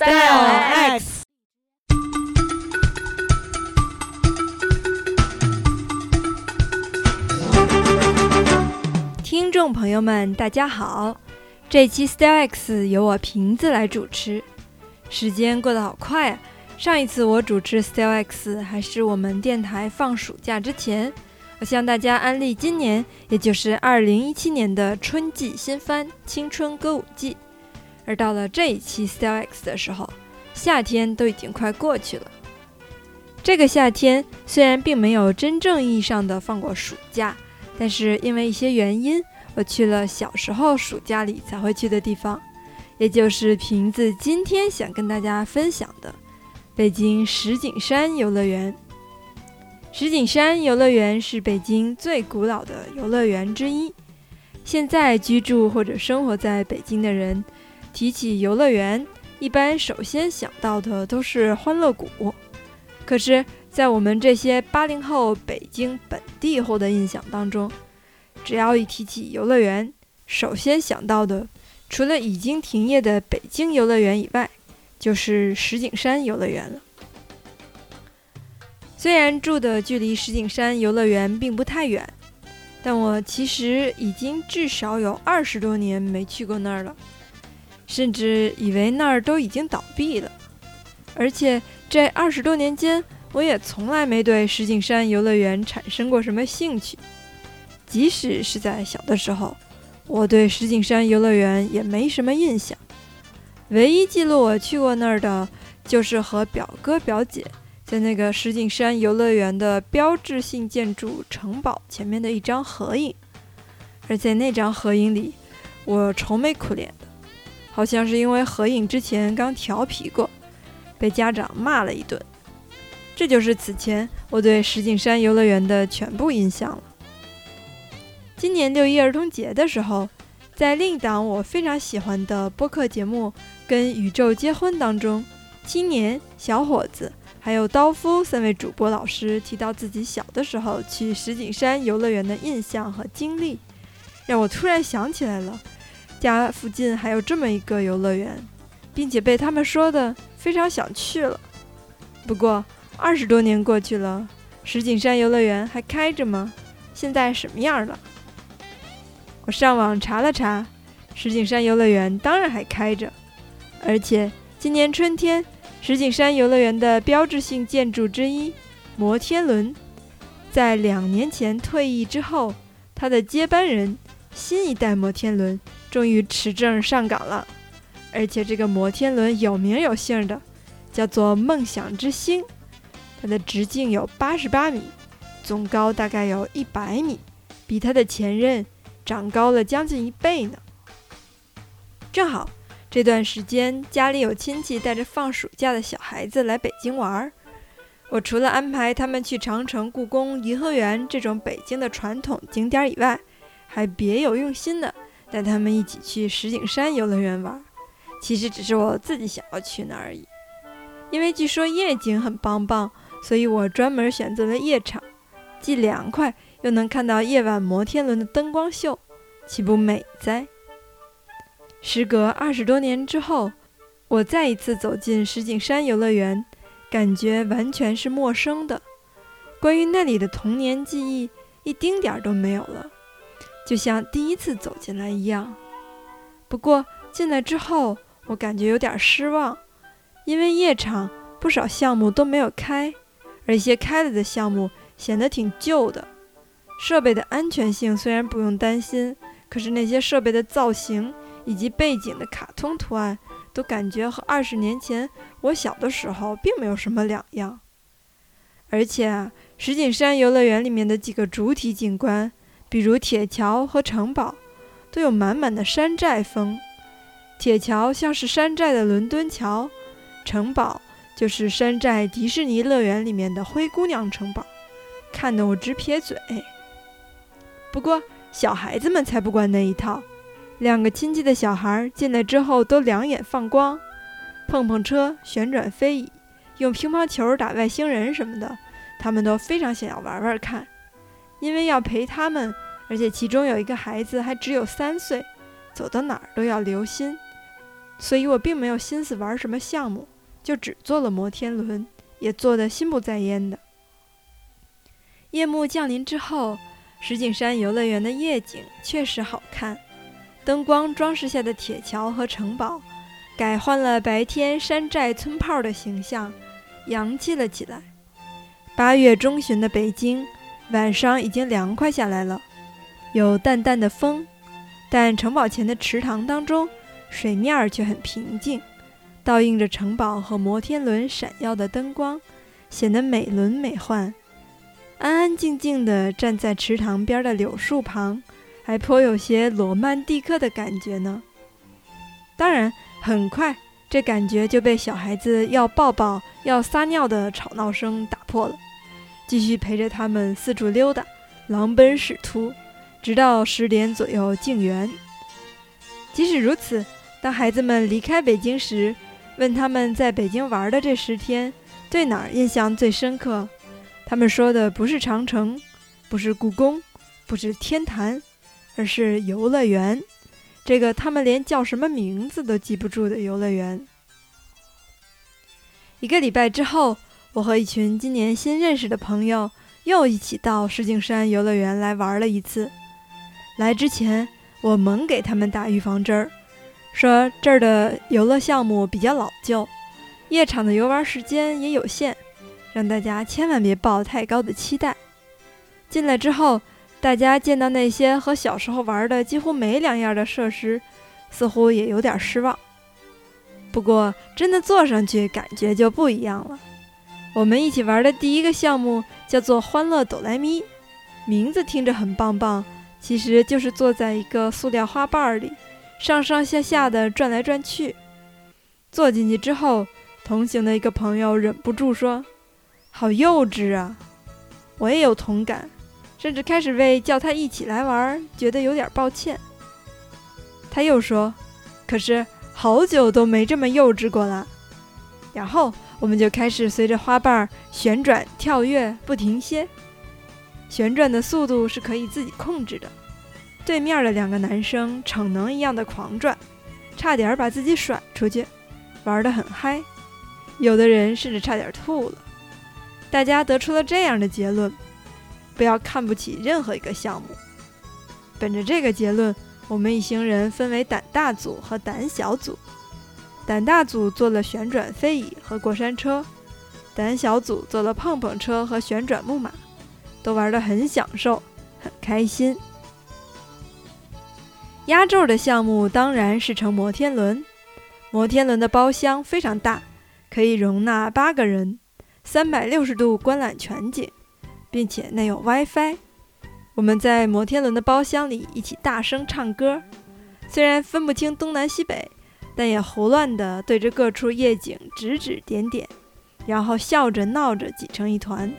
Style X。听众朋友们，大家好！这期 Style X 由我瓶子来主持。时间过得好快啊！上一次我主持 Style X 还是我们电台放暑假之前，我向大家安利今年，也就是二零一七年的春季新番《青春歌舞伎》。而到了这一期 Style X 的时候，夏天都已经快过去了。这个夏天虽然并没有真正意义上的放过暑假，但是因为一些原因，我去了小时候暑假里才会去的地方，也就是瓶子今天想跟大家分享的北京石景山游乐园。石景山游乐园是北京最古老的游乐园之一，现在居住或者生活在北京的人。提起游乐园，一般首先想到的都是欢乐谷。可是，在我们这些八零后北京本地后的印象当中，只要一提起游乐园，首先想到的，除了已经停业的北京游乐园以外，就是石景山游乐园了。虽然住的距离石景山游乐园并不太远，但我其实已经至少有二十多年没去过那儿了。甚至以为那儿都已经倒闭了，而且这二十多年间，我也从来没对石景山游乐园产生过什么兴趣。即使是在小的时候，我对石景山游乐园也没什么印象。唯一记录我去过那儿的，就是和表哥表姐在那个石景山游乐园的标志性建筑城堡前面的一张合影。而在那张合影里，我愁眉苦脸。好像是因为合影之前刚调皮过，被家长骂了一顿。这就是此前我对石景山游乐园的全部印象了。今年六一儿童节的时候，在另一档我非常喜欢的播客节目《跟宇宙结婚》当中，青年、小伙子还有刀夫三位主播老师提到自己小的时候去石景山游乐园的印象和经历，让我突然想起来了。家附近还有这么一个游乐园，并且被他们说的非常想去了。不过二十多年过去了，石景山游乐园还开着吗？现在什么样了？我上网查了查，石景山游乐园当然还开着，而且今年春天，石景山游乐园的标志性建筑之一摩天轮，在两年前退役之后，它的接班人新一代摩天轮。终于持证上岗了，而且这个摩天轮有名有姓的，叫做梦想之星。它的直径有八十八米，总高大概有一百米，比它的前任长高了将近一倍呢。正好这段时间家里有亲戚带着放暑假的小孩子来北京玩儿，我除了安排他们去长城、故宫、颐和园这种北京的传统景点以外，还别有用心的。带他们一起去石景山游乐园玩，其实只是我自己想要去那而已。因为据说夜景很棒棒，所以我专门选择了夜场，既凉快又能看到夜晚摩天轮的灯光秀，岂不美哉？时隔二十多年之后，我再一次走进石景山游乐园，感觉完全是陌生的，关于那里的童年记忆一丁点儿都没有了。就像第一次走进来一样，不过进来之后，我感觉有点失望，因为夜场不少项目都没有开，而一些开了的项目显得挺旧的。设备的安全性虽然不用担心，可是那些设备的造型以及背景的卡通图案，都感觉和二十年前我小的时候并没有什么两样。而且啊，石景山游乐园里面的几个主体景观。比如铁桥和城堡，都有满满的山寨风。铁桥像是山寨的伦敦桥，城堡就是山寨迪士尼乐园里面的灰姑娘城堡，看得我直撇嘴。不过小孩子们才不管那一套，两个亲戚的小孩进来之后都两眼放光，碰碰车、旋转飞椅、用乒乓球打外星人什么的，他们都非常想要玩玩看。因为要陪他们，而且其中有一个孩子还只有三岁，走到哪儿都要留心，所以我并没有心思玩什么项目，就只坐了摩天轮，也坐得心不在焉的。夜幕降临之后，石景山游乐园的夜景确实好看，灯光装饰下的铁桥和城堡，改换了白天山寨村炮的形象，洋气了起来。八月中旬的北京，晚上已经凉快下来了，有淡淡的风，但城堡前的池塘当中，水面儿却很平静，倒映着城堡和摩天轮闪耀的灯光，显得美轮美奂。安安静静地站在池塘边的柳树旁，还颇有些罗曼蒂克的感觉呢。当然，很快这感觉就被小孩子要抱抱、要撒尿的吵闹声打破了。继续陪着他们四处溜达，狼奔使突，直到十点左右静园。即使如此，当孩子们离开北京时，问他们在北京玩的这十天对哪儿印象最深刻？他们说的不是长城，不是故宫，不是天坛，而是游乐园。这个他们连叫什么名字都记不住的游乐园。一个礼拜之后，我和一群今年新认识的朋友又一起到石景山游乐园来玩了一次。来之前，我猛给他们打预防针儿，说这儿的游乐项目比较老旧，夜场的游玩时间也有限。让大家千万别抱太高的期待。进来之后，大家见到那些和小时候玩的几乎没两样的设施，似乎也有点失望。不过，真的坐上去感觉就不一样了。我们一起玩的第一个项目叫做“欢乐哆来咪”，名字听着很棒棒，其实就是坐在一个塑料花瓣里，上上下下的转来转去。坐进去之后，同行的一个朋友忍不住说。好幼稚啊！我也有同感，甚至开始为叫他一起来玩觉得有点抱歉。他又说：“可是好久都没这么幼稚过了。”然后我们就开始随着花瓣旋转、跳跃不停歇，旋转的速度是可以自己控制的。对面的两个男生逞能一样的狂转，差点把自己甩出去，玩得很嗨。有的人甚至差点吐了。大家得出了这样的结论：不要看不起任何一个项目。本着这个结论，我们一行人分为胆大组和胆小组。胆大组坐了旋转飞椅和过山车，胆小组坐了碰碰车和旋转木马，都玩得很享受，很开心。压轴的项目当然是乘摩天轮。摩天轮的包厢非常大，可以容纳八个人。三百六十度观览全景，并且内有 WiFi。我们在摩天轮的包厢里一起大声唱歌，虽然分不清东南西北，但也胡乱地对着各处夜景指指点点，然后笑着闹着挤成一团。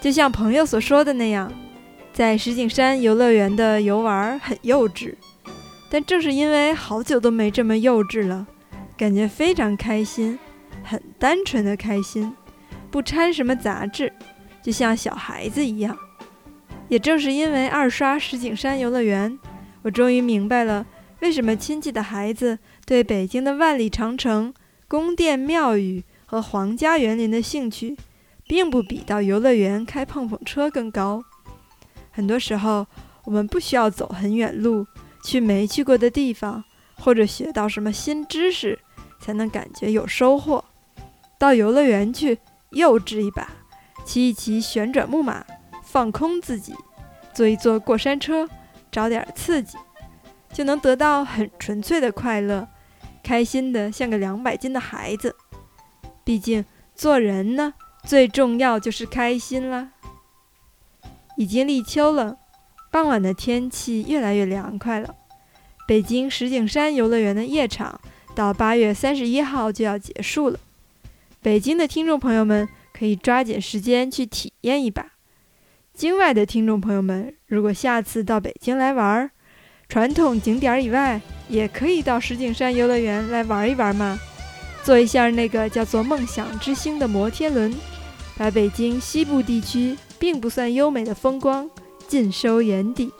就像朋友所说的那样，在石景山游乐园的游玩很幼稚，但正是因为好久都没这么幼稚了，感觉非常开心，很单纯的开心。不掺什么杂质，就像小孩子一样。也正是因为二刷石景山游乐园，我终于明白了为什么亲戚的孩子对北京的万里长城、宫殿庙宇和皇家园林的兴趣，并不比到游乐园开碰碰车更高。很多时候，我们不需要走很远路，去没去过的地方，或者学到什么新知识，才能感觉有收获。到游乐园去。幼稚一把，骑一骑旋转木马，放空自己；坐一坐过山车，找点刺激，就能得到很纯粹的快乐，开心的像个两百斤的孩子。毕竟做人呢，最重要就是开心啦。已经立秋了，傍晚的天气越来越凉快了。北京石景山游乐园的夜场到八月三十一号就要结束了。北京的听众朋友们可以抓紧时间去体验一把。京外的听众朋友们，如果下次到北京来玩，传统景点以外，也可以到石景山游乐园来玩一玩嘛，坐一下那个叫做“梦想之星”的摩天轮，把北京西部地区并不算优美的风光尽收眼底。